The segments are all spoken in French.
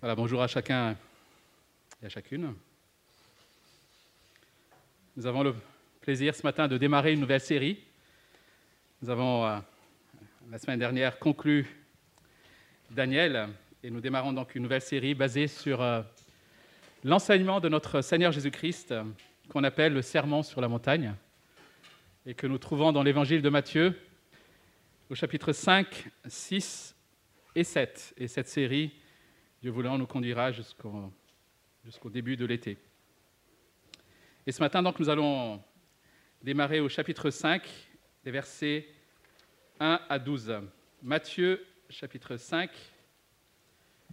Voilà, bonjour à chacun et à chacune. Nous avons le plaisir ce matin de démarrer une nouvelle série. Nous avons euh, la semaine dernière conclu Daniel et nous démarrons donc une nouvelle série basée sur euh, l'enseignement de notre Seigneur Jésus-Christ qu'on appelle le Sermon sur la montagne et que nous trouvons dans l'évangile de Matthieu au chapitre 5, 6 et 7. Et cette série, Dieu voulant, nous conduira jusqu'au début de l'été. Et ce matin, donc, nous allons démarrer au chapitre 5, des versets 1 à 12. Matthieu, chapitre 5,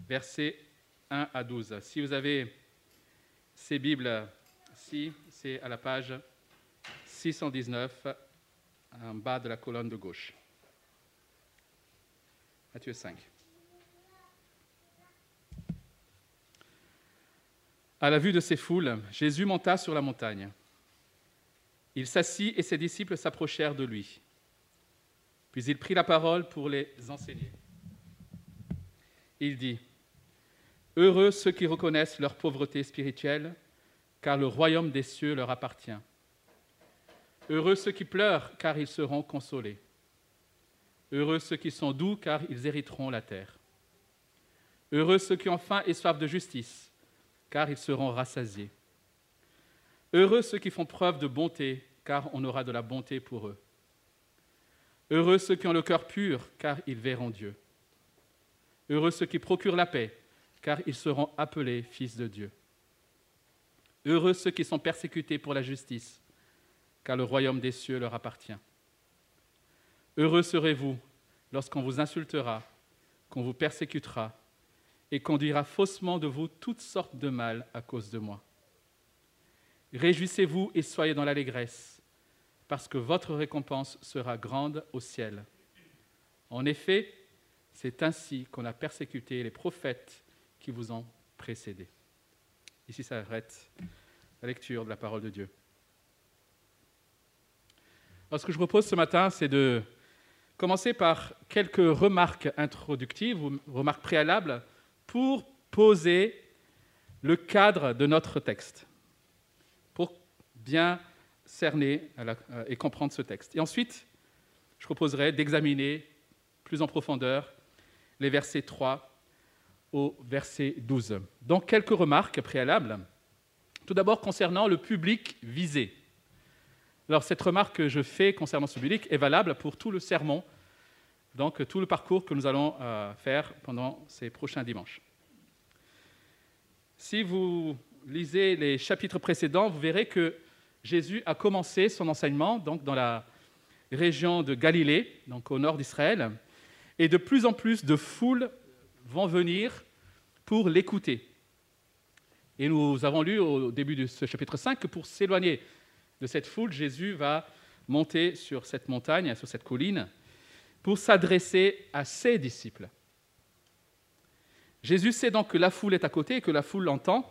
versets 1 à 12. Si vous avez ces Bibles, si c'est à la page 619, en bas de la colonne de gauche. Matthieu 5. À la vue de ces foules, Jésus monta sur la montagne. Il s'assit et ses disciples s'approchèrent de lui. Puis il prit la parole pour les enseigner. Il dit, Heureux ceux qui reconnaissent leur pauvreté spirituelle, car le royaume des cieux leur appartient. Heureux ceux qui pleurent, car ils seront consolés. Heureux ceux qui sont doux, car ils hériteront la terre. Heureux ceux qui ont faim et soif de justice, car ils seront rassasiés. Heureux ceux qui font preuve de bonté, car on aura de la bonté pour eux. Heureux ceux qui ont le cœur pur, car ils verront Dieu. Heureux ceux qui procurent la paix, car ils seront appelés fils de Dieu. Heureux ceux qui sont persécutés pour la justice, car le royaume des cieux leur appartient. Heureux serez-vous lorsqu'on vous insultera, qu'on vous persécutera et qu'on dira faussement de vous toutes sortes de mal à cause de moi. Réjouissez-vous et soyez dans l'allégresse, parce que votre récompense sera grande au ciel. En effet, c'est ainsi qu'on a persécuté les prophètes qui vous ont précédés. Ici s'arrête la lecture de la parole de Dieu. Alors, ce que je propose ce matin, c'est de commencer par quelques remarques introductives ou remarques préalables pour poser le cadre de notre texte, pour bien cerner et comprendre ce texte. Et ensuite, je proposerai d'examiner plus en profondeur les versets 3 au verset 12. Donc, quelques remarques préalables. Tout d'abord, concernant le public visé. Alors, cette remarque que je fais concernant ce public est valable pour tout le sermon donc tout le parcours que nous allons euh, faire pendant ces prochains dimanches. Si vous lisez les chapitres précédents, vous verrez que Jésus a commencé son enseignement donc dans la région de Galilée, donc au nord d'Israël, et de plus en plus de foules vont venir pour l'écouter. Et nous avons lu au début de ce chapitre 5 que pour s'éloigner de cette foule, Jésus va monter sur cette montagne, sur cette colline, pour s'adresser à ses disciples. Jésus sait donc que la foule est à côté et que la foule l'entend,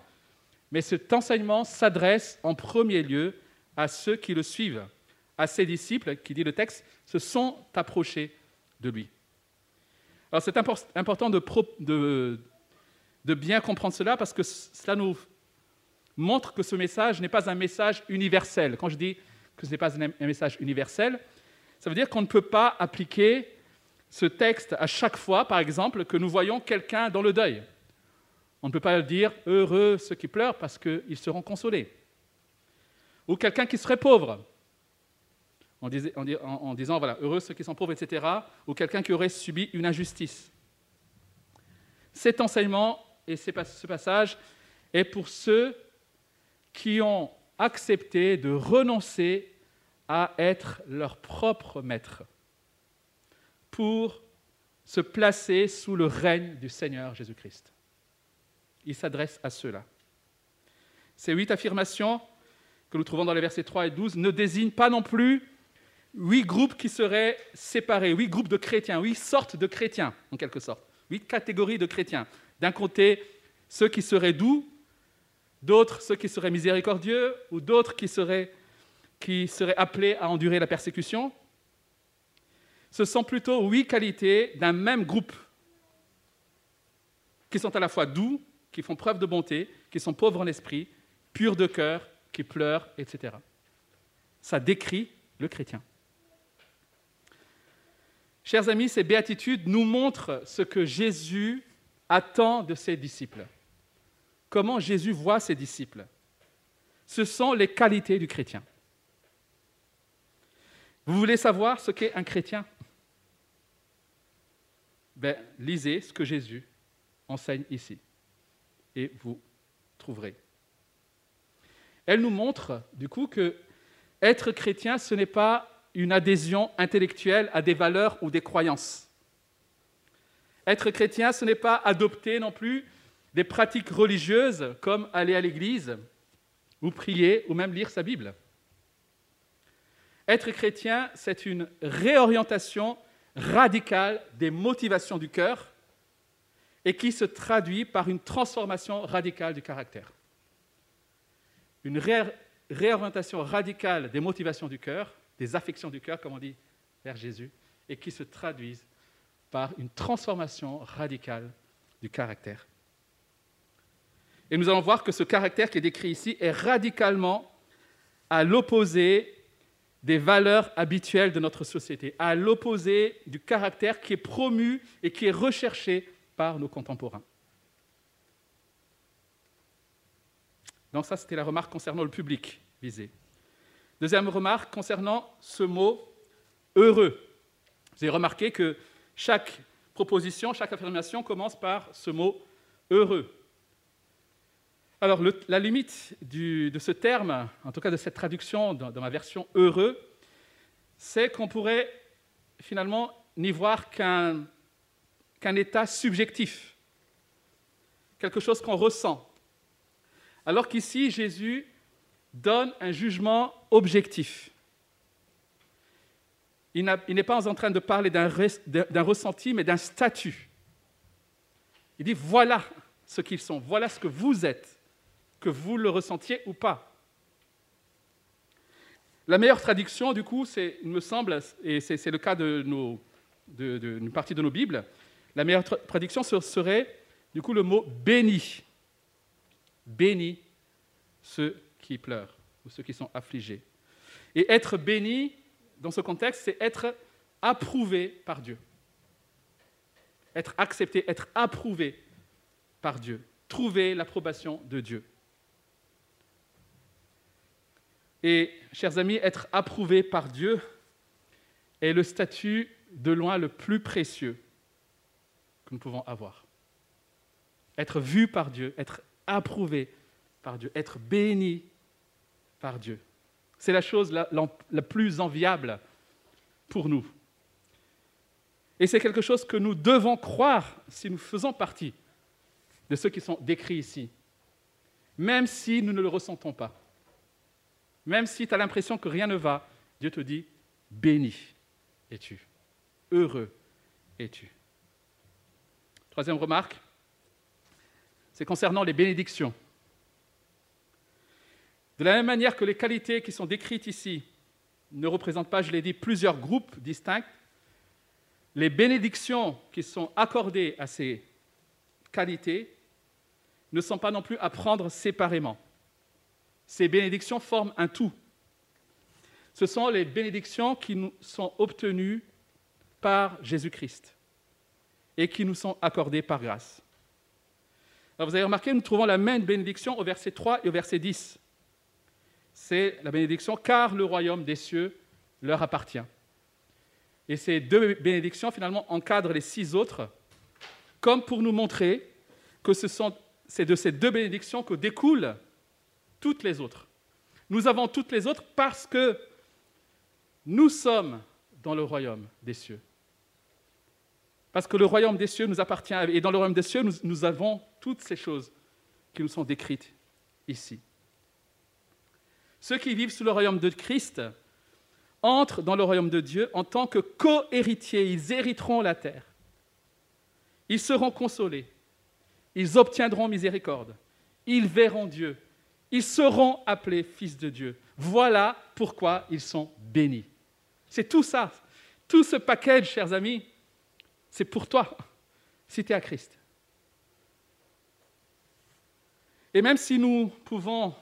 mais cet enseignement s'adresse en premier lieu à ceux qui le suivent, à ses disciples, qui dit le texte, se sont approchés de lui. Alors c'est important de, de, bien comprendre cela parce que cela nous montre que ce message n'est pas un message universel. Quand je dis que ce n'est pas un message universel, ça veut dire qu'on ne peut pas appliquer ce texte à chaque fois, par exemple, que nous voyons quelqu'un dans le deuil. On ne peut pas dire heureux ceux qui pleurent parce qu'ils seront consolés. Ou quelqu'un qui serait pauvre, en, disant voilà, heureux ceux qui sont pauvres, etc. Ou quelqu'un qui aurait subi une injustice. Cet enseignement et ce passage est pour ceux qui ont accepté de renoncer à être leur propre maître pour se placer sous le règne du Seigneur Jésus-Christ. Il s'adresse à ceux-là. Ces huit affirmations que nous trouvons dans les versets 3 et 12 ne désignent pas non plus huit groupes qui seraient séparés, huit groupes de chrétiens, huit sortes de chrétiens, en quelque sorte, huit catégories de chrétiens. D'un côté, ceux qui seraient doux, d'autres ceux qui seraient miséricordieux, ou d'autres qui seraient qui seraient appelés à endurer la persécution, ce sont plutôt huit qualités d'un même groupe qui sont à la fois doux, qui font preuve de bonté, qui sont pauvres en esprit, purs de cœur, qui pleurent, etc. Ça décrit le chrétien. Chers amis, ces béatitudes nous montrent ce que Jésus attend de ses disciples. Comment Jésus voit ses disciples. Ce sont les qualités du chrétien. Vous voulez savoir ce qu'est un chrétien? Ben, Lisez ce que Jésus enseigne ici et vous trouverez. Elle nous montre du coup que être chrétien, ce n'est pas une adhésion intellectuelle à des valeurs ou des croyances. Être chrétien, ce n'est pas adopter non plus des pratiques religieuses comme aller à l'église ou prier ou même lire sa Bible. Être chrétien, c'est une réorientation radicale des motivations du cœur et qui se traduit par une transformation radicale du caractère. Une réorientation radicale des motivations du cœur des affections du cœur, comme on dit vers Jésus, et qui se traduisent par une transformation radicale du caractère. Et nous allons voir que ce caractère qui est décrit ici est radicalement à l'opposé des valeurs habituelles de notre société, à l'opposé du caractère qui est promu et qui est recherché par nos contemporains. Donc ça, c'était la remarque concernant le public visé. Deuxième remarque concernant ce mot heureux. Vous avez remarqué que chaque proposition, chaque affirmation commence par ce mot heureux. Alors, la limite de ce terme, en tout cas de cette traduction dans, ma version heureux, c'est qu'on pourrait finalement n'y voir qu'un état subjectif, quelque chose qu'on ressent. Alors qu'ici, Jésus donne un jugement objectif. Il n'est pas en train de parler d'un ressenti, mais d'un statut. Il dit, voilà ce qu'ils sont, voilà ce que vous êtes, que vous le ressentiez ou pas. La meilleure traduction, du coup, c'est, il me semble, et c'est le cas de, nos, de, partie de nos Bibles, la meilleure traduction serait, du coup, le mot béni. Béni ceux qui pleurent ou ceux qui sont affligés. Et être béni, dans ce contexte, c'est être approuvé par Dieu. Être accepté, être approuvé par Dieu. Trouver l'approbation de Dieu. Et, chers amis, être approuvé par Dieu est le statut de loin le plus précieux que nous pouvons avoir. Être vu par Dieu, être approuvé par Dieu, être béni par Dieu. C'est la chose la, plus enviable pour nous. Et c'est quelque chose que nous devons croire si nous faisons partie de ceux qui sont décrits ici, même si nous ne le ressentons pas. Même si tu as l'impression que rien ne va, Dieu te dit, béni es-tu, heureux es-tu. Troisième remarque, c'est concernant les bénédictions. De la même manière que les qualités qui sont décrites ici ne représentent pas, je l'ai dit, plusieurs groupes distincts, les bénédictions qui sont accordées à ces qualités ne sont pas non plus à prendre séparément. Ces bénédictions forment un tout. Ce sont les bénédictions qui nous sont obtenues par Jésus-Christ et qui nous sont accordées par grâce. Vous avez remarqué, nous trouvons la même bénédiction au verset 3 et au verset 10 c'est la bénédiction car le royaume des cieux leur appartient. Et ces deux bénédictions, finalement, encadrent les six autres, comme pour nous montrer que ce c'est de ces deux bénédictions que découlent toutes les autres. Nous avons toutes les autres parce que nous sommes dans le royaume des cieux. Parce que le royaume des cieux nous appartient, et dans le royaume des cieux, nous, avons toutes ces choses qui nous sont décrites ici. Ceux qui vivent sous le royaume de Christ entrent dans le royaume de Dieu en tant que co-héritiers. Ils hériteront la terre. Ils seront consolés. Ils obtiendront miséricorde. Ils verront Dieu. Ils seront appelés fils de Dieu. Voilà pourquoi ils sont bénis. C'est tout ça. Tout ce package, chers amis, c'est pour toi, si tu es à Christ. Et même si nous pouvons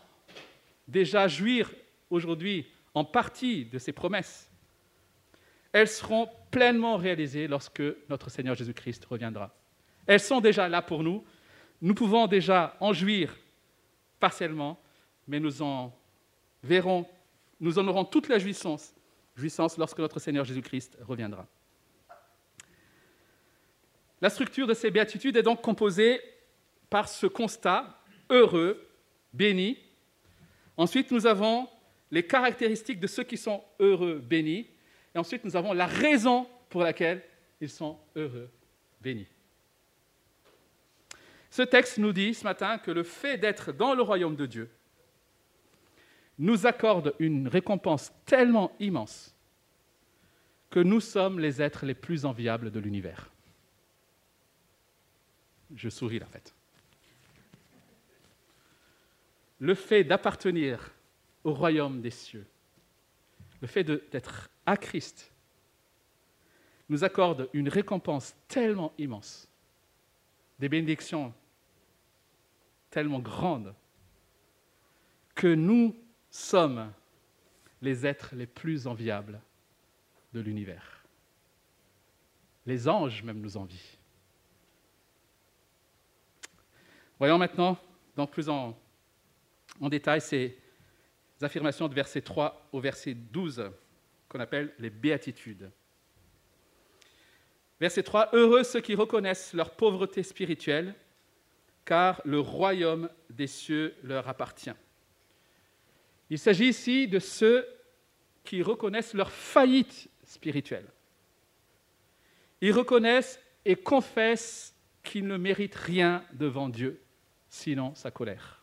déjà jouir aujourd'hui en partie de ces promesses, elles seront pleinement réalisées lorsque notre Seigneur Jésus-Christ reviendra. Elles sont déjà là pour nous. Nous pouvons déjà en jouir partiellement, mais nous en verrons, nous en aurons toute la jouissance, jouissance lorsque notre Seigneur Jésus-Christ reviendra. La structure de ces béatitudes est donc composée par ce constat heureux, béni. Ensuite, nous avons les caractéristiques de ceux qui sont heureux, bénis. Et ensuite, nous avons la raison pour laquelle ils sont heureux, bénis. Ce texte nous dit ce matin que le fait d'être dans le royaume de Dieu nous accorde une récompense tellement immense que nous sommes les êtres les plus enviables de l'univers. Je souris en fait. Le fait d'appartenir au royaume des cieux, le fait d'être à Christ, nous accorde une récompense tellement immense, des bénédictions tellement grandes, que nous sommes les êtres les plus enviables de l'univers. Les anges même nous envient. Voyons maintenant, plus en, en détail, ces affirmations de verset 3 au verset 12, qu'on appelle les béatitudes. Verset 3, Heureux ceux qui reconnaissent leur pauvreté spirituelle, car le royaume des cieux leur appartient. Il s'agit ici de ceux qui reconnaissent leur faillite spirituelle. Ils reconnaissent et confessent qu'ils ne méritent rien devant Dieu, sinon sa colère.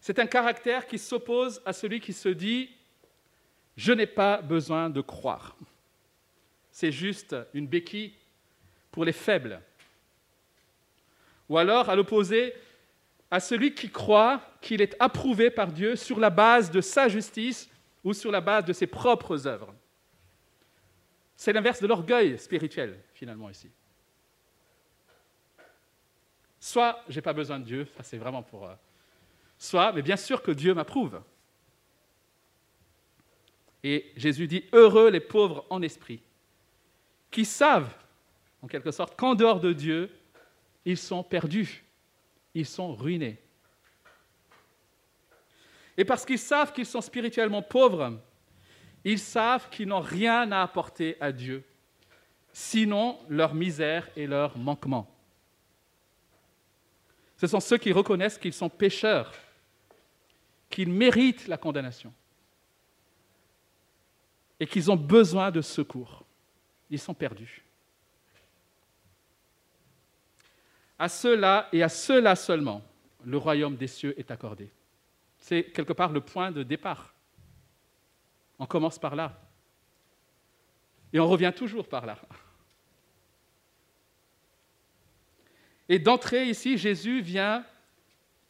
C'est un caractère qui s'oppose à celui qui se dit ⁇ Je n'ai pas besoin de croire ⁇ C'est juste une béquille pour les faibles. Ou alors, à l'opposé, à celui qui croit qu'il est approuvé par Dieu sur la base de sa justice ou sur la base de ses propres œuvres. C'est l'inverse de l'orgueil spirituel, finalement, ici. Soit j'ai pas besoin de Dieu, ça c'est vraiment pour. Euh, soit, mais bien sûr que Dieu m'approuve. Et Jésus dit Heureux les pauvres en esprit, qui savent, en quelque sorte, qu'en dehors de Dieu, ils sont perdus, ils sont ruinés. Et parce qu'ils savent qu'ils sont spirituellement pauvres, ils savent qu'ils n'ont rien à apporter à Dieu, sinon leur misère et leur manquement. Ce sont ceux qui reconnaissent qu'ils sont pécheurs, qu'ils méritent la condamnation et qu'ils ont besoin de secours. Ils sont perdus. À ceux-là et à ceux-là seulement, le royaume des cieux est accordé. C'est quelque part le point de départ. On commence par là. Et on revient toujours par là. Et d'entrée ici, Jésus vient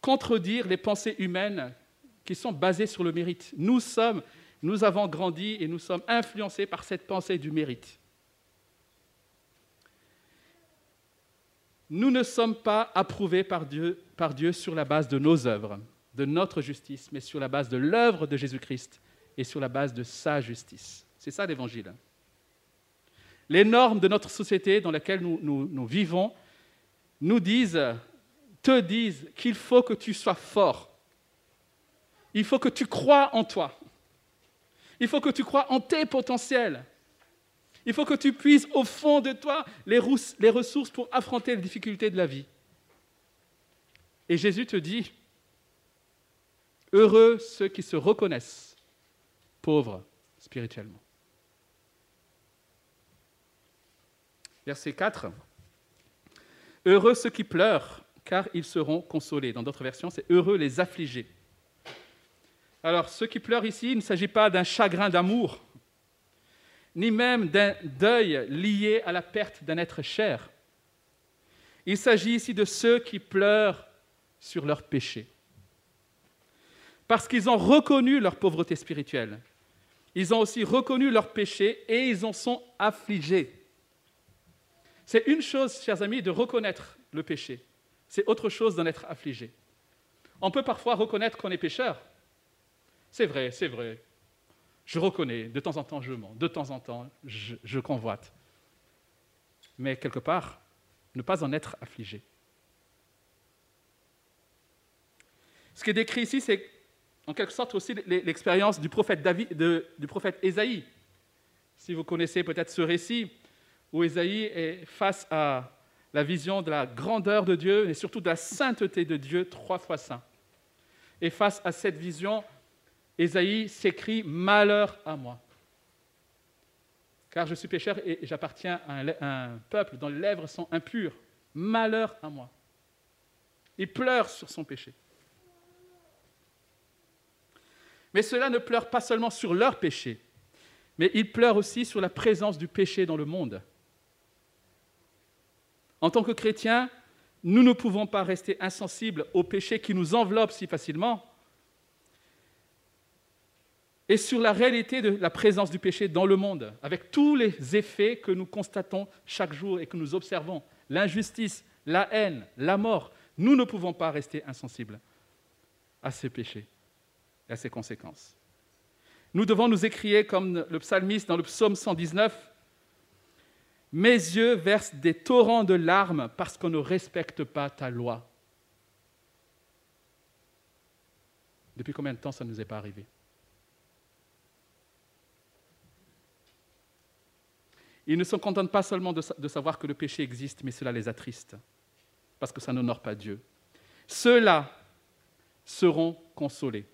contredire les pensées humaines qui sont basées sur le mérite. Nous sommes, nous avons grandi et nous sommes influencés par cette pensée du mérite. Nous ne sommes pas approuvés par Dieu, sur la base de nos œuvres, de notre justice, mais sur la base de l'œuvre de Jésus-Christ et sur la base de sa justice. C'est ça l'évangile. Les normes de notre société dans laquelle nous, nous vivons nous disent, te disent qu'il faut que tu sois fort. Il faut que tu crois en toi. Il faut que tu crois en tes potentiels. Il faut que tu puisses au fond de toi les, ressources pour affronter les difficultés de la vie. Et Jésus te dit, heureux ceux qui se reconnaissent pauvres spirituellement. Verset 4. Heureux ceux qui pleurent, car ils seront consolés. Dans d'autres versions, c'est heureux les affligés. Alors, ceux qui pleurent ici, il ne s'agit pas d'un chagrin d'amour, ni même d'un deuil lié à la perte d'un être cher. Il s'agit ici de ceux qui pleurent sur leurs péchés. Parce qu'ils ont reconnu leur pauvreté spirituelle. Ils ont aussi reconnu leurs péchés et ils en sont affligés. C'est une chose, chers amis, de reconnaître le péché, C'est autre chose d'en être affligé. On peut parfois reconnaître qu'on est pécheur. C'est vrai, c'est vrai. Je reconnais, de temps en temps je mens, de temps en temps je, convoite. Mais quelque part, ne pas en être affligé. Ce qui est décrit ici, c'est en quelque sorte aussi l'expérience du prophète, David, du prophète Ésaïe. Si vous connaissez peut-être ce récit, où Ésaïe est face à la vision de la grandeur de Dieu et surtout de la sainteté de Dieu, trois fois saint. Et face à cette vision, Ésaïe s'écrit Malheur à moi. Car je suis pécheur et j'appartiens à un peuple dont les lèvres sont impures. Malheur à moi. Il pleure sur son péché. Mais cela ne pleure pas seulement sur leur péché, mais il pleure aussi sur la présence du péché dans le monde. En tant que chrétiens, nous ne pouvons pas rester insensibles au péché qui nous enveloppe si facilement et sur la réalité de la présence du péché dans le monde, avec tous les effets que nous constatons chaque jour et que nous observons, l'injustice, la haine, la mort, nous ne pouvons pas rester insensibles à ces péchés et à ses conséquences. Nous devons nous écrier comme le psalmiste dans le psaume 119, Mes yeux versent des torrents de larmes parce qu'on ne respecte pas ta loi. Depuis combien de temps ça ne nous est pas arrivé? Ils ne se contentent pas seulement de, savoir que le péché existe, mais cela les attriste, parce que ça n'honore pas Dieu. Ceux-là seront consolés.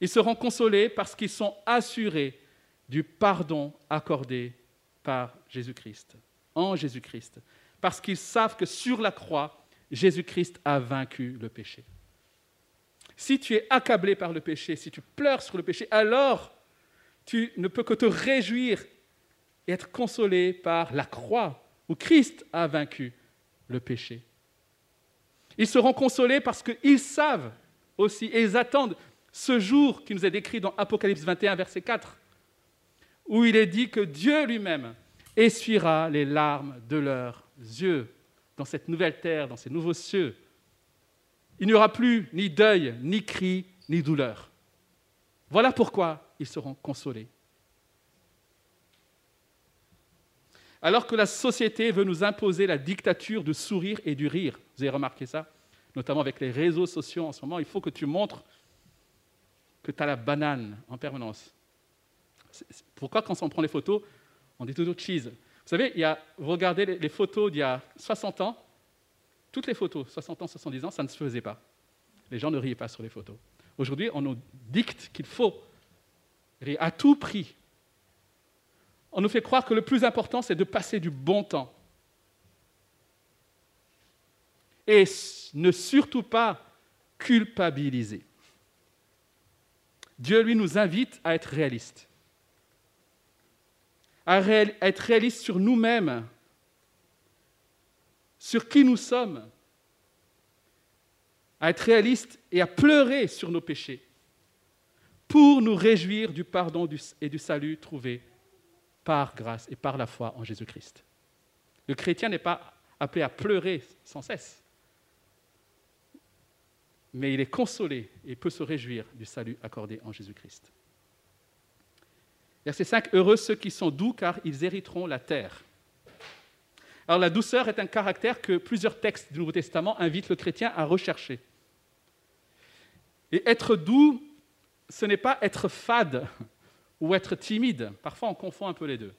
Ils seront consolés parce qu'ils sont assurés du pardon accordé par Jésus-Christ, en Jésus-Christ, parce qu'ils savent que sur la croix, Jésus-Christ a vaincu le péché. Si tu es accablé par le péché, si tu pleures sur le péché, alors tu ne peux que te réjouir et être consolé par la croix où Christ a vaincu le péché. Ils seront consolés parce qu'ils savent aussi et ils attendent ce jour qui nous est décrit dans Apocalypse 21, verset 4, où il est dit que Dieu lui-même essuiera les larmes de leurs yeux dans cette nouvelle terre, dans ces nouveaux cieux. Il n'y aura plus ni deuil, ni cri, ni douleur. Voilà pourquoi ils seront consolés. Alors que la société veut nous imposer la dictature du sourire et du rire, vous avez remarqué ça, notamment avec les réseaux sociaux en ce moment, il faut que tu montres que tu as la banane en permanence. Pourquoi quand on prend les photos, on dit toujours cheese? Vous savez, il y a, vous regardez les, photos d'il y a 60 ans, toutes les photos, 60 ans, 70 ans, ça ne se faisait pas. Les gens ne riaient pas sur les photos. Aujourd'hui, on nous dicte qu'il faut rire à tout prix. On nous fait croire que le plus important, c'est de passer du bon temps. Et ne surtout pas culpabiliser. Dieu, lui, nous invite à être réalistes, à, être réalistes sur nous-mêmes, sur qui nous sommes, à être réalistes et à pleurer sur nos péchés, pour nous réjouir du pardon et du salut trouvé par grâce et par la foi en Jésus-Christ. Le chrétien n'est pas appelé à pleurer sans cesse mais il est consolé et peut se réjouir du salut accordé en Jésus-Christ. Verset 5, Heureux ceux qui sont doux, car ils hériteront la terre. Alors la douceur est un caractère que plusieurs textes du Nouveau Testament invitent le chrétien à rechercher. Et être doux, ce n'est pas être fade ou être timide. Parfois, on confond un peu les deux.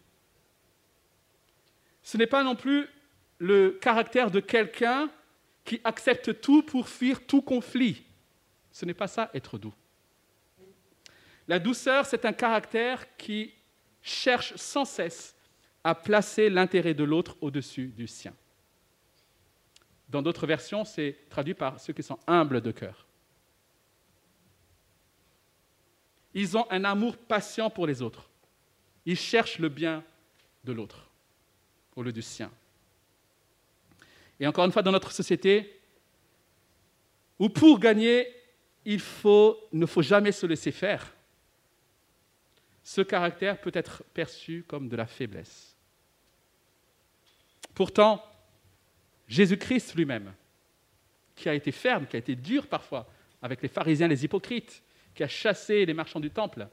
Ce n'est pas non plus le caractère de quelqu'un qui accepte tout pour fuir tout conflit. Ce n'est pas ça, être doux. La douceur, c'est un caractère qui cherche sans cesse à placer l'intérêt de l'autre au-dessus du sien. Dans d'autres versions, c'est traduit par ceux qui sont humbles de cœur. Ils ont un amour patient pour les autres. Ils cherchent le bien de l'autre au lieu du sien. Et encore une fois, dans notre société, où pour gagner, il ne faut jamais se laisser faire, ce caractère peut être perçu comme de la faiblesse. Pourtant, Jésus-Christ lui-même, qui a été ferme, qui a été dur parfois avec les pharisiens, les hypocrites, qui a chassé les marchands du temple.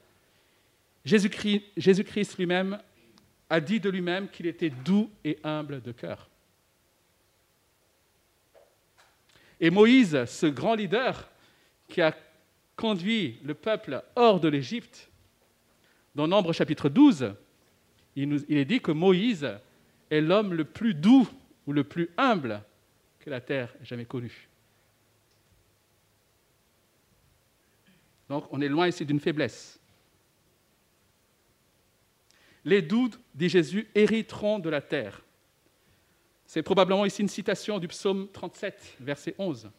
Jésus-Christ Jésus lui-même a dit de lui-même qu'il était doux et humble de cœur. Et Moïse, ce grand leader qui a conduit le peuple hors de l'Égypte, dans Nombre chapitre 12, il, nous, il est dit que Moïse est l'homme le plus doux ou le plus humble que la terre ait jamais connu. Donc on est loin ici d'une faiblesse. Les doux, dit Jésus, hériteront de la terre. C'est probablement ici une citation du psaume 37, verset 11.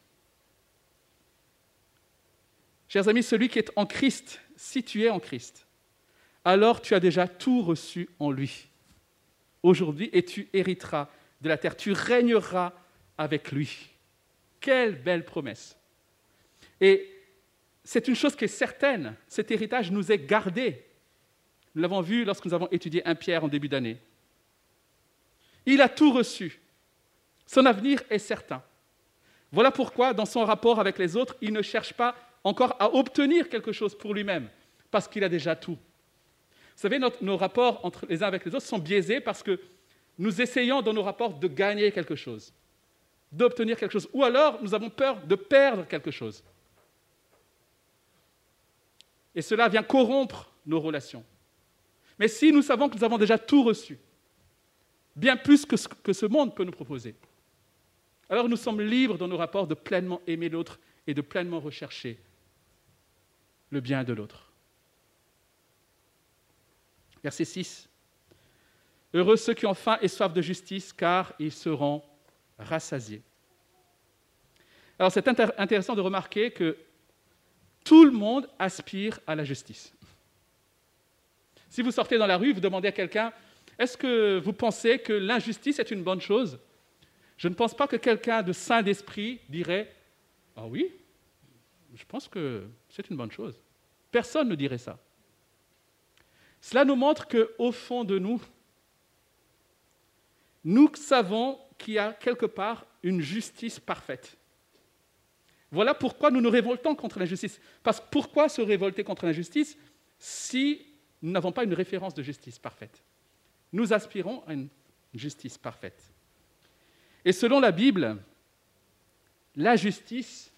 Chers amis, celui qui est en Christ, si tu es en Christ, alors tu as déjà tout reçu en lui. Aujourd'hui, et tu hériteras de la terre, tu régneras avec lui. Quelle belle promesse. Et c'est une chose qui est certaine, cet héritage nous est gardé. Nous l'avons vu lorsque nous avons étudié un Pierre en début d'année. Il a tout reçu. Son avenir est certain. Voilà pourquoi, dans son rapport avec les autres, il ne cherche pas encore à obtenir quelque chose pour lui-même, parce qu'il a déjà tout. Vous savez, nos rapports entre les uns avec les autres sont biaisés parce que nous essayons dans nos rapports de gagner quelque chose, d'obtenir quelque chose, ou alors nous avons peur de perdre quelque chose. Et cela vient corrompre nos relations. Mais si nous savons que nous avons déjà tout reçu, bien plus que ce que ce monde peut nous proposer, alors nous sommes libres dans nos rapports de pleinement aimer l'autre et de pleinement rechercher le bien de l'autre. Verset 6. Heureux ceux qui ont faim et soif de justice, car ils seront rassasiés. Alors c'est intéressant de remarquer que tout le monde aspire à la justice. Si vous sortez dans la rue, vous demandez à quelqu'un, est-ce que vous pensez que l'injustice est une bonne chose? Je ne pense pas que quelqu'un de saint d'esprit dirait, ah oui, je pense que c'est une bonne chose. Personne ne dirait ça. Cela nous montre qu'au fond de nous, nous savons qu'il y a quelque part une justice parfaite. Voilà pourquoi nous nous révoltons contre l'injustice. Parce que pourquoi se révolter contre l'injustice si nous n'avons pas une référence de justice parfaite? Nous aspirons à une justice parfaite. Et selon la Bible, la justice,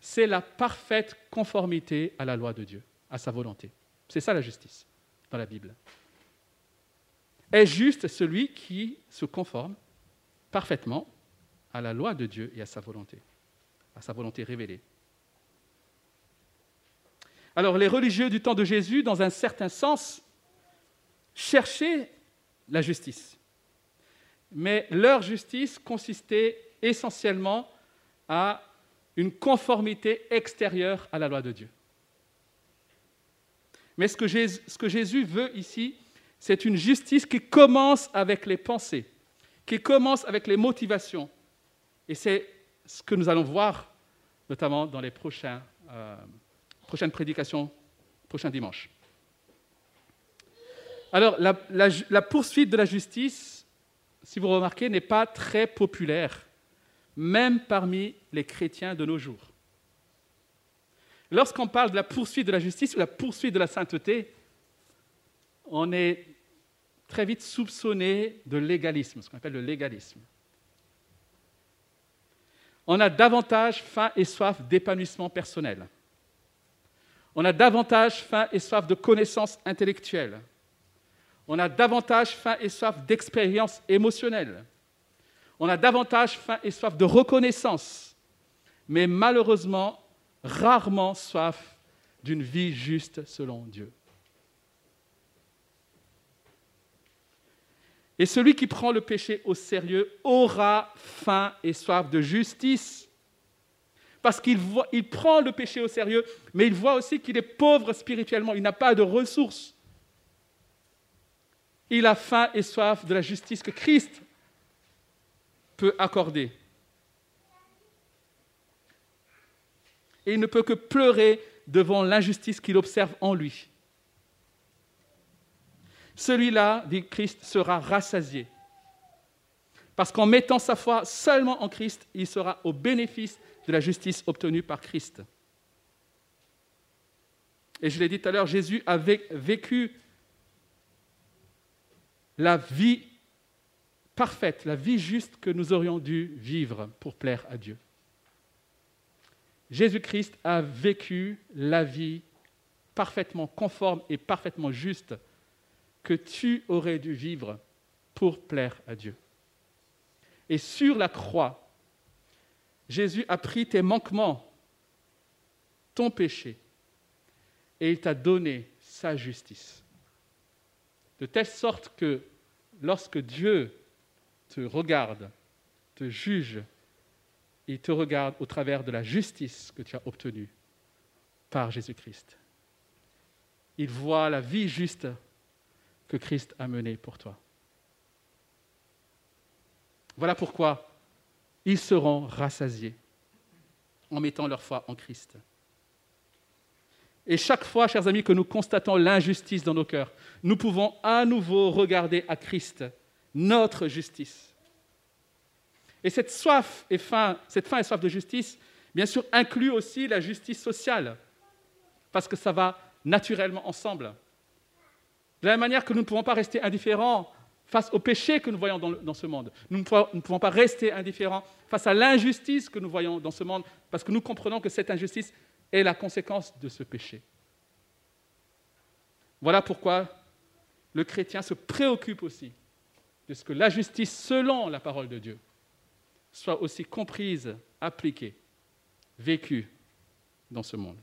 c'est la parfaite conformité à la loi de Dieu, à sa volonté. C'est ça la justice dans la Bible. Est juste celui qui se conforme parfaitement à la loi de Dieu et à sa volonté, à sa volonté révélée. Alors les religieux du temps de Jésus, dans un certain sens, cherchaient la justice. Mais leur justice consistait essentiellement à une conformité extérieure à la loi de Dieu. Mais ce que, Jésus, veut ici, c'est une justice qui commence avec les pensées, qui commence avec les motivations. Et c'est ce que nous allons voir, notamment dans les prochains, euh, prochaines prédications, prochain dimanche. Alors, la poursuite de la justice, si vous remarquez, n'est pas très populaire, même parmi les chrétiens de nos jours. Lorsqu'on parle de la poursuite de la justice ou la poursuite de la sainteté, on est très vite soupçonné de légalisme, ce qu'on appelle le légalisme. On a davantage faim et soif d'épanouissement personnel. On a davantage faim et soif de connaissances intellectuelles. On a davantage faim et soif d'expérience émotionnelle. On a davantage faim et soif de reconnaissance. Mais malheureusement, rarement soif d'une vie juste selon Dieu. Et celui qui prend le péché au sérieux aura faim et soif de justice. Parce qu'il il prend le péché au sérieux, mais il voit aussi qu'il est pauvre spirituellement, il n'a pas de ressources. Il a faim et soif de la justice que Christ peut accorder. et il ne peut que pleurer devant l'injustice qu'il observe en lui. Celui-là, dit Christ, sera rassasié. Parce qu'en mettant sa foi seulement en Christ, il sera au bénéfice de la justice obtenue par Christ. Et je l'ai dit tout à l'heure, Jésus a vécu la vie parfaite, la vie juste que nous aurions dû vivre pour plaire à Dieu. Jésus-Christ a vécu la vie parfaitement conforme et parfaitement juste que tu aurais dû vivre pour plaire à Dieu. Et sur la croix, Jésus a pris tes manquements, ton péché, et il t'a donné sa justice. De telle sorte que lorsque Dieu te regarde, te juge, il te regarde au travers de la justice que tu as obtenue par Jésus-Christ. Il voit la vie juste que Christ a menée pour toi. Voilà pourquoi ils seront rassasiés en mettant leur foi en Christ. Et chaque fois, chers amis, que nous constatons l'injustice dans nos cœurs, nous pouvons à nouveau regarder à Christ, notre justice. Et cette soif et cette faim et soif de justice, bien sûr, inclut aussi la justice sociale, parce que ça va naturellement ensemble. De la même manière que nous ne pouvons pas rester indifférents face au péché que nous voyons dans, ce monde. Nous ne, pouvons, nous ne pouvons pas rester indifférents face à l'injustice que nous voyons dans ce monde, parce que nous comprenons que cette injustice est la conséquence de ce péché. Voilà pourquoi le chrétien se préoccupe aussi de ce que la justice, selon la parole de Dieu, soit aussi comprise, appliquée, vécue dans ce monde.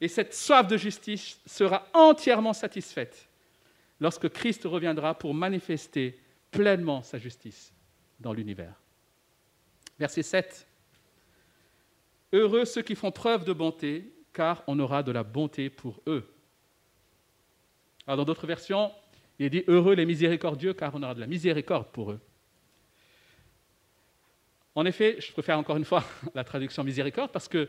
Et cette soif de justice sera entièrement satisfaite lorsque Christ reviendra pour manifester pleinement sa justice dans l'univers. Verset 7. Heureux ceux qui font preuve de bonté, car on aura de la bonté pour eux. Alors dans d'autres versions, il est dit Heureux les miséricordieux, car on aura de la miséricorde pour eux. En effet, je préfère encore une fois la traduction miséricorde, parce que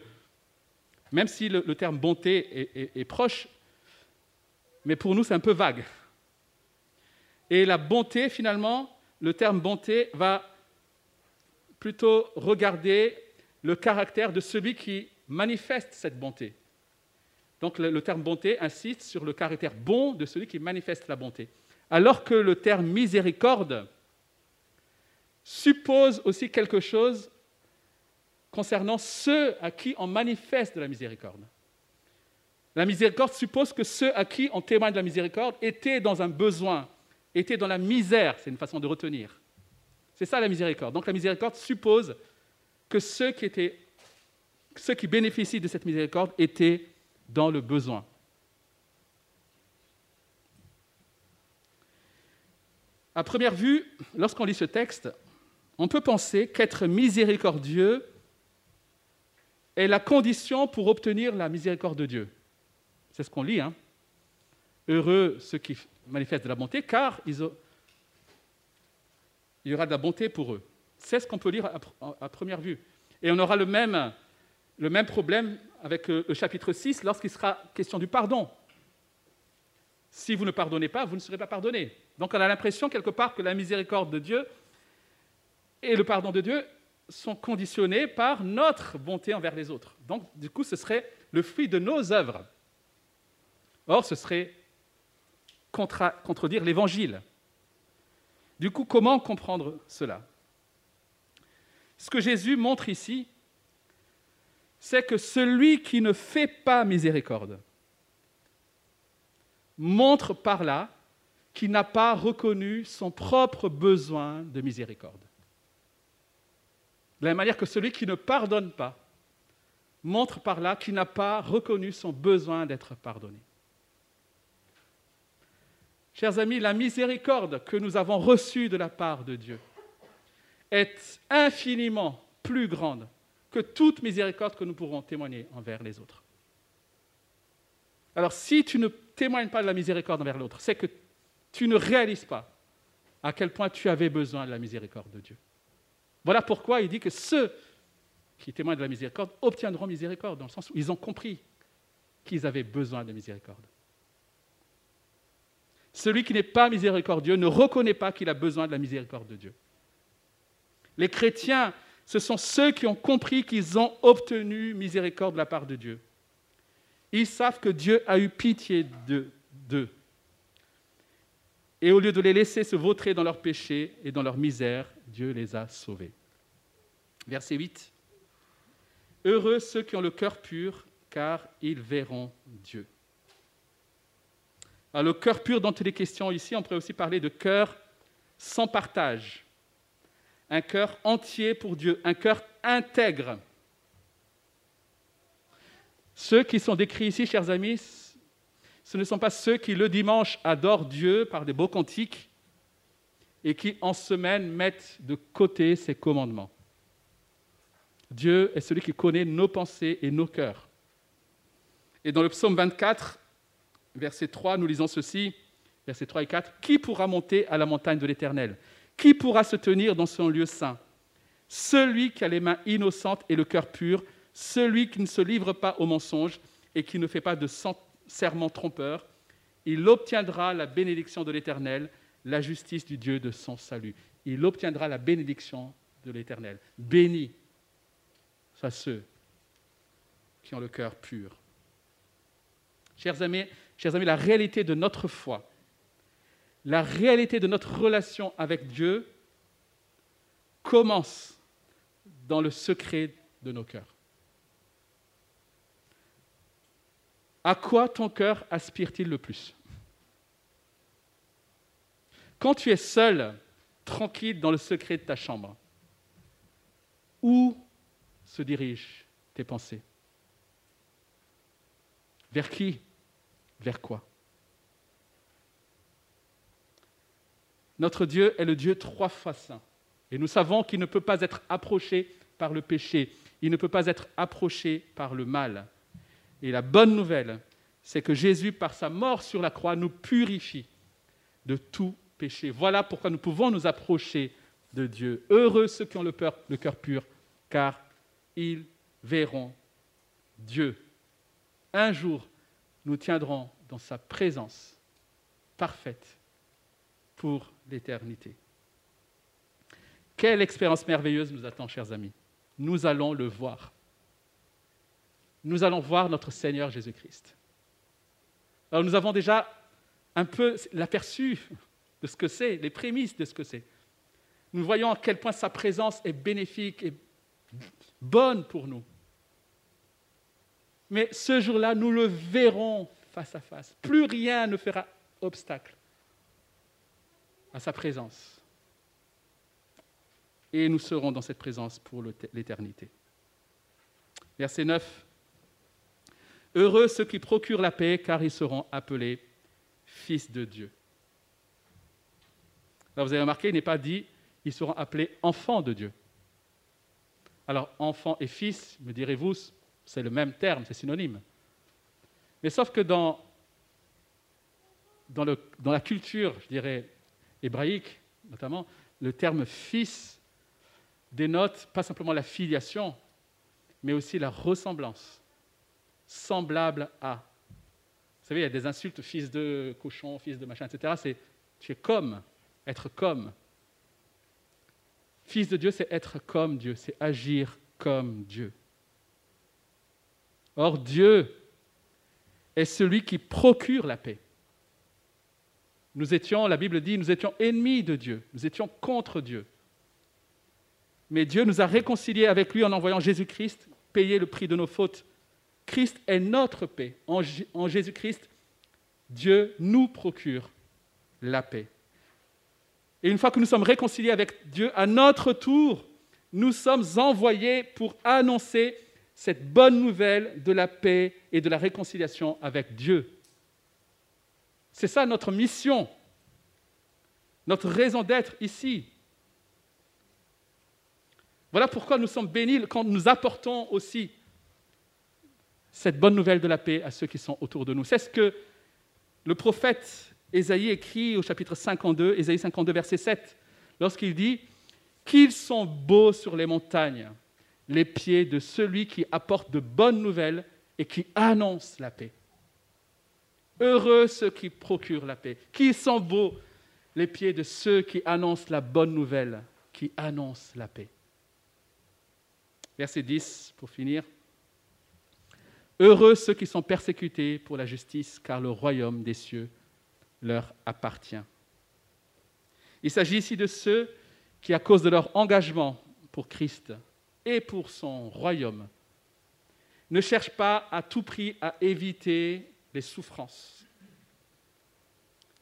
même si le, terme bonté est proche, mais pour nous c'est un peu vague. Et la bonté, finalement, le terme bonté va plutôt regarder le caractère de celui qui manifeste cette bonté. Donc le, terme bonté insiste sur le caractère bon de celui qui manifeste la bonté. Alors que le terme miséricorde suppose aussi quelque chose concernant ceux à qui on manifeste de la miséricorde. La miséricorde suppose que ceux à qui on témoigne de la miséricorde étaient dans un besoin, étaient dans la misère, c'est une façon de retenir. C'est ça la miséricorde. Donc la miséricorde suppose que ceux qui, étaient, ceux qui bénéficient de cette miséricorde étaient dans le besoin. À première vue, lorsqu'on lit ce texte, on peut penser qu'être miséricordieux est la condition pour obtenir la miséricorde de Dieu. C'est ce qu'on lit. Hein. Heureux ceux qui manifestent de la bonté, car il y aura de la bonté pour eux. C'est ce qu'on peut lire à, première vue. Et on aura le même, le même problème avec euh, le chapitre 6 lorsqu'il sera question du pardon. Si vous ne pardonnez pas, vous ne serez pas pardonné. Donc on a l'impression quelque part que la miséricorde de Dieu et le pardon de Dieu sont conditionnés par notre bonté envers les autres. Donc du coup, ce serait le fruit de nos œuvres. Or, ce serait contredire l'Évangile. Du coup, comment comprendre cela? Ce que Jésus montre ici, c'est que celui qui ne fait pas miséricorde montre par là qu'il n'a pas reconnu son propre besoin de miséricorde. De la même manière que celui qui ne pardonne pas montre par là qu'il n'a pas reconnu son besoin d'être pardonné. Chers amis, la miséricorde que nous avons reçue de la part de Dieu est infiniment plus grande que toute miséricorde que nous pourrons témoigner envers les autres. Alors si tu ne témoignes pas de la miséricorde envers l'autre, c'est que tu ne réalises pas à quel point tu avais besoin de la miséricorde de Dieu. Voilà pourquoi il dit que ceux qui témoignent de la miséricorde obtiendront miséricorde, dans le sens où ils ont compris qu'ils avaient besoin de miséricorde. Celui qui n'est pas miséricordieux ne reconnaît pas qu'il a besoin de la miséricorde de Dieu. Les chrétiens, ce sont ceux qui ont compris qu'ils ont obtenu miséricorde de la part de Dieu. Ils savent que Dieu a eu pitié d'eux. Et au lieu de les laisser se vautrer dans leurs péchés et dans leur misère, Dieu les a sauvés. Verset 8. Heureux ceux qui ont le cœur pur, car ils verront Dieu. Alors, le cœur pur dont il est question ici, on pourrait aussi parler de cœur sans partage, un cœur entier pour Dieu, un cœur intègre. Ceux qui sont décrits ici, chers amis, ce ne sont pas ceux qui le dimanche adorent Dieu par des beaux cantiques et qui en semaine mettent de côté ses commandements. Dieu est celui qui connaît nos pensées et nos cœurs. Et dans le psaume 24, verset 3, nous lisons ceci, versets 3 et 4, Qui pourra monter à la montagne de l'Éternel? Qui pourra se tenir dans son lieu saint? Celui qui a les mains innocentes et le cœur pur, celui qui ne se livre pas au mensonge et qui ne fait pas de serment trompeur, il obtiendra la bénédiction de l'Éternel, la justice du Dieu de son salut. Il obtiendra la bénédiction de l'Éternel. Béni soient ceux qui ont le cœur pur. Chers amis, chers amis, la réalité de notre foi, la réalité de notre relation avec Dieu commence dans le secret de nos cœurs. À quoi ton cœur aspire-t-il le plus? Quand tu es seul, tranquille dans le secret de ta chambre, où se dirigent tes pensées? Vers qui? Vers quoi? Notre Dieu est le Dieu trois fois saint. Et nous savons qu'il ne peut pas être approché par le péché. Il ne peut pas être approché par le mal. Et la bonne nouvelle, c'est que Jésus, par sa mort sur la croix, nous purifie de tout Voilà pourquoi nous pouvons nous approcher de Dieu. Heureux ceux qui ont le, le cœur pur, car ils verront Dieu. Un jour, nous tiendrons dans sa présence parfaite pour l'éternité. Quelle expérience merveilleuse nous attend, chers amis. Nous allons le voir nous allons voir notre Seigneur Jésus-Christ. Alors nous avons déjà un peu l'aperçu de ce que c'est, les prémices de ce que c'est. Nous voyons à quel point sa présence est bénéfique et bonne pour nous. Mais ce jour-là, nous le verrons face à face. Plus rien ne fera obstacle à sa présence. Et nous serons dans cette présence pour l'éternité. Verset 9. Heureux ceux qui procurent la paix, car ils seront appelés fils de Dieu. Alors vous avez remarqué, il n'est pas dit ils seront appelés enfants de Dieu. Alors enfant et fils, me direz-vous, c'est le même terme, c'est synonyme. Mais sauf que dans, dans, le, dans la culture, je dirais, hébraïque notamment, le terme fils dénote pas simplement la filiation, mais aussi la ressemblance semblable à. Vous savez, il y a des insultes, fils de cochon, fils de machin, etc. C'est tu es comme, être comme. Fils de Dieu, c'est être comme Dieu, c'est agir comme Dieu. Or, Dieu est celui qui procure la paix. Nous étions, la Bible dit, nous étions ennemis de Dieu, nous étions contre Dieu. Mais Dieu nous a réconciliés avec lui en envoyant Jésus-Christ payer le prix de nos fautes Christ est notre paix. En, Jésus-Christ, Dieu nous procure la paix. Et une fois que nous sommes réconciliés avec Dieu, à notre tour, nous sommes envoyés pour annoncer cette bonne nouvelle de la paix et de la réconciliation avec Dieu. C'est ça notre mission, notre raison d'être ici. Voilà pourquoi nous sommes bénis quand nous apportons aussi cette bonne nouvelle de la paix à ceux qui sont autour de nous. C'est ce que le prophète Ésaïe écrit au chapitre 52, Ésaïe 52, verset 7, lorsqu'il dit Qu'ils sont beaux sur les montagnes, les pieds de celui qui apporte de bonnes nouvelles et qui annonce la paix. Heureux ceux qui procurent la paix. Qui sont beaux les pieds de ceux qui annoncent la bonne nouvelle, qui annoncent la paix. Verset 10, pour finir. Heureux ceux qui sont persécutés pour la justice, car le royaume des cieux leur appartient. Il s'agit ici de ceux qui, à cause de leur engagement pour Christ et pour son royaume, ne cherchent pas à tout prix à éviter les souffrances.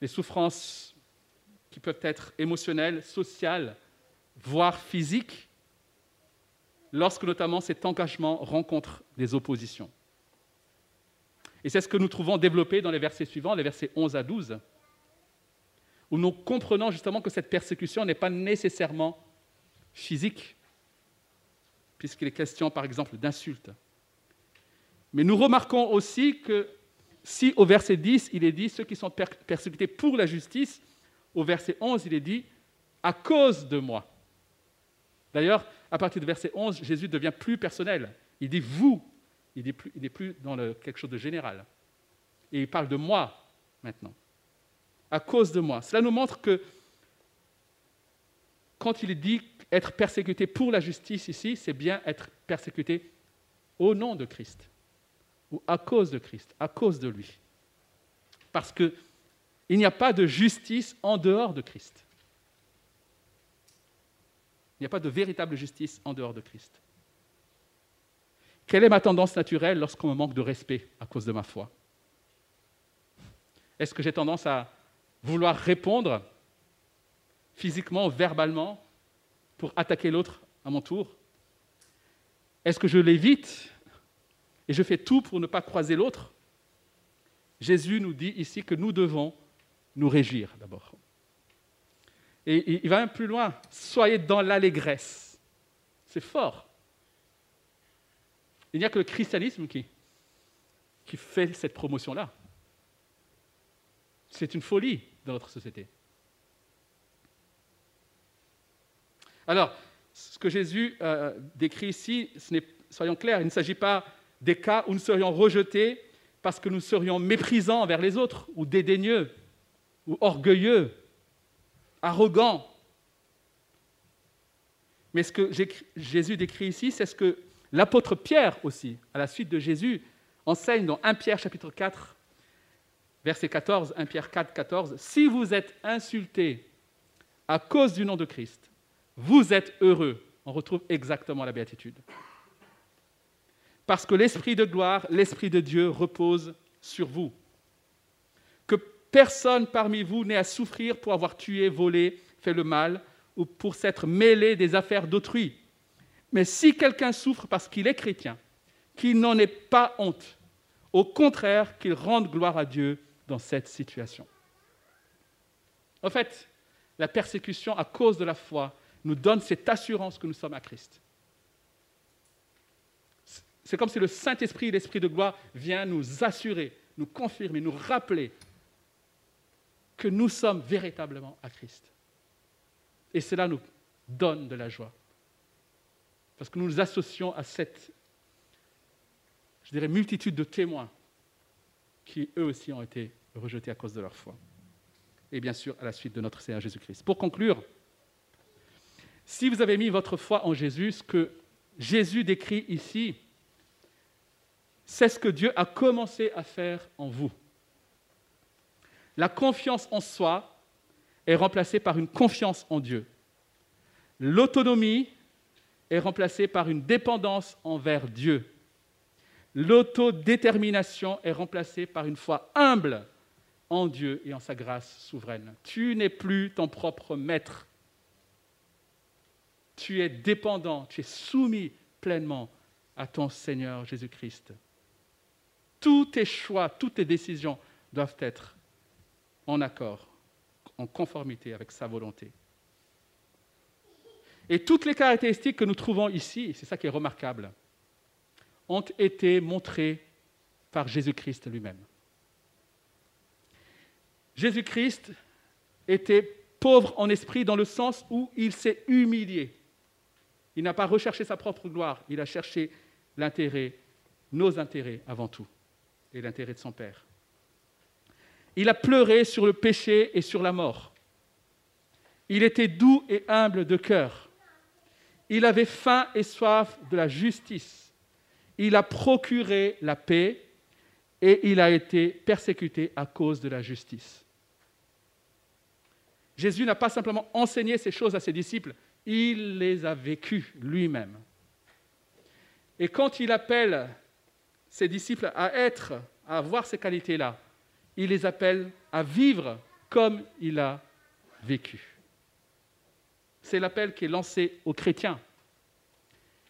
Les souffrances qui peuvent être émotionnelles, sociales, voire physiques, lorsque notamment cet engagement rencontre des oppositions. Et c'est ce que nous trouvons développé dans les versets suivants, les versets 11 à 12, où nous comprenons justement que cette persécution n'est pas nécessairement physique, puisqu'il est question par exemple d'insultes. Mais nous remarquons aussi que si au verset 10, il est dit ceux qui sont persécutés pour la justice, au verset 11, il est dit à cause de moi. D'ailleurs, à partir du verset 11, Jésus devient plus personnel. Il dit vous, il n'est plus, dans quelque chose de général. Et il parle de moi maintenant. À cause de moi. Cela nous montre que quand il dit être persécuté pour la justice ici, c'est bien être persécuté au nom de Christ ou à cause de Christ, à cause de lui. Parce qu'il n'y a pas de justice en dehors de Christ. Il n'y a pas de véritable justice en dehors de Christ. Quelle est ma tendance naturelle lorsqu'on me manque de respect à cause de ma foi? Est-ce que j'ai tendance à vouloir répondre physiquement, verbalement, pour attaquer l'autre à mon tour? Est-ce que je l'évite et je fais tout pour ne pas croiser l'autre, Jésus nous dit ici que nous devons nous réjouir d'abord. Et il va même plus loin, soyez dans l'allégresse. C'est fort. Il n'y a que le christianisme qui, fait cette promotion-là. C'est une folie dans notre société. Alors, ce que Jésus euh, décrit ici, soyons clairs, il ne s'agit pas des cas où nous serions rejetés parce que nous serions méprisants envers les autres, ou dédaigneux, ou orgueilleux, arrogants. Mais ce que Jésus décrit ici, c'est ce que l'apôtre Pierre aussi, à la suite de Jésus, enseigne dans 1 Pierre chapitre 4, verset 14, 1 Pierre 4, 14, Si vous êtes insultés à cause du nom de Christ, vous êtes heureux. On retrouve exactement la béatitude parce que l'Esprit de gloire, l'Esprit de Dieu repose sur vous. Que personne parmi vous n'ait à souffrir pour avoir tué, volé, fait le mal, ou pour s'être mêlé des affaires d'autrui. Mais si quelqu'un souffre parce qu'il est chrétien, qu'il n'en ait pas honte, au contraire, qu'il rende gloire à Dieu dans cette situation. En fait, la persécution à cause de la foi nous donne cette assurance que nous sommes à Christ. C'est comme si le Saint-Esprit, l'Esprit de gloire, vient nous assurer, nous confirmer, nous rappeler que nous sommes véritablement à Christ. Et cela nous donne de la joie. Parce que nous nous associons à cette, je dirais, multitude de témoins qui, eux aussi, ont été rejetés à cause de leur foi. Et bien sûr, à la suite de notre Seigneur Jésus-Christ. Pour conclure, si vous avez mis votre foi en Jésus, ce que Jésus décrit ici, c'est ce que Dieu a commencé à faire en vous. La confiance en soi est remplacée par une confiance en Dieu. L'autonomie est remplacée par une dépendance envers Dieu. L'autodétermination est remplacée par une foi humble en Dieu et en sa grâce souveraine. Tu n'es plus ton propre maître. Tu es dépendant, tu es soumis pleinement à ton Seigneur Jésus-Christ. Tous tes choix, toutes tes décisions doivent être en accord, en conformité avec sa volonté. Et toutes les caractéristiques que nous trouvons ici, c'est ça qui est remarquable, ont été montrées par Jésus-Christ lui-même. Jésus-Christ était pauvre en esprit dans le sens où il s'est humilié. Il n'a pas recherché sa propre gloire, il a cherché l'intérêt, nos intérêts avant tout et l'intérêt de son Père. Il a pleuré sur le péché et sur la mort. Il était doux et humble de cœur. Il avait faim et soif de la justice. Il a procuré la paix et il a été persécuté à cause de la justice. Jésus n'a pas simplement enseigné ces choses à ses disciples, il les a vécues lui-même. Et quand il appelle ses disciples à être, à avoir ces qualités-là, il les appelle à vivre comme il a vécu. C'est l'appel qui est lancé aux chrétiens.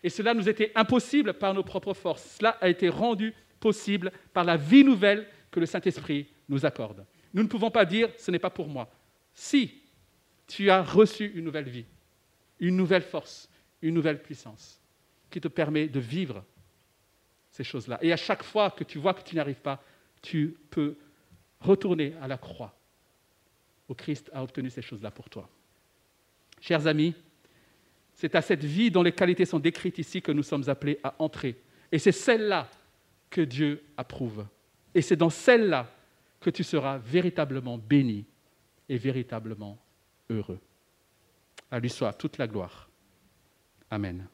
Et cela nous était impossible par nos propres forces. Cela a été rendu possible par la vie nouvelle que le Saint-Esprit nous accorde. Nous ne pouvons pas dire ce n'est pas pour moi. Si tu as reçu une nouvelle vie, une nouvelle force, une nouvelle puissance qui te permet de vivre ces choses-là. Et à chaque fois que tu vois que tu n'y arrives pas, tu peux retourner à la croix où Christ a obtenu ces choses-là pour toi. Chers amis, c'est à cette vie dont les qualités sont décrites ici que nous sommes appelés à entrer. Et c'est celle-là que Dieu approuve. Et c'est dans celle-là que tu seras véritablement béni et véritablement heureux. À lui soit toute la gloire. Amen.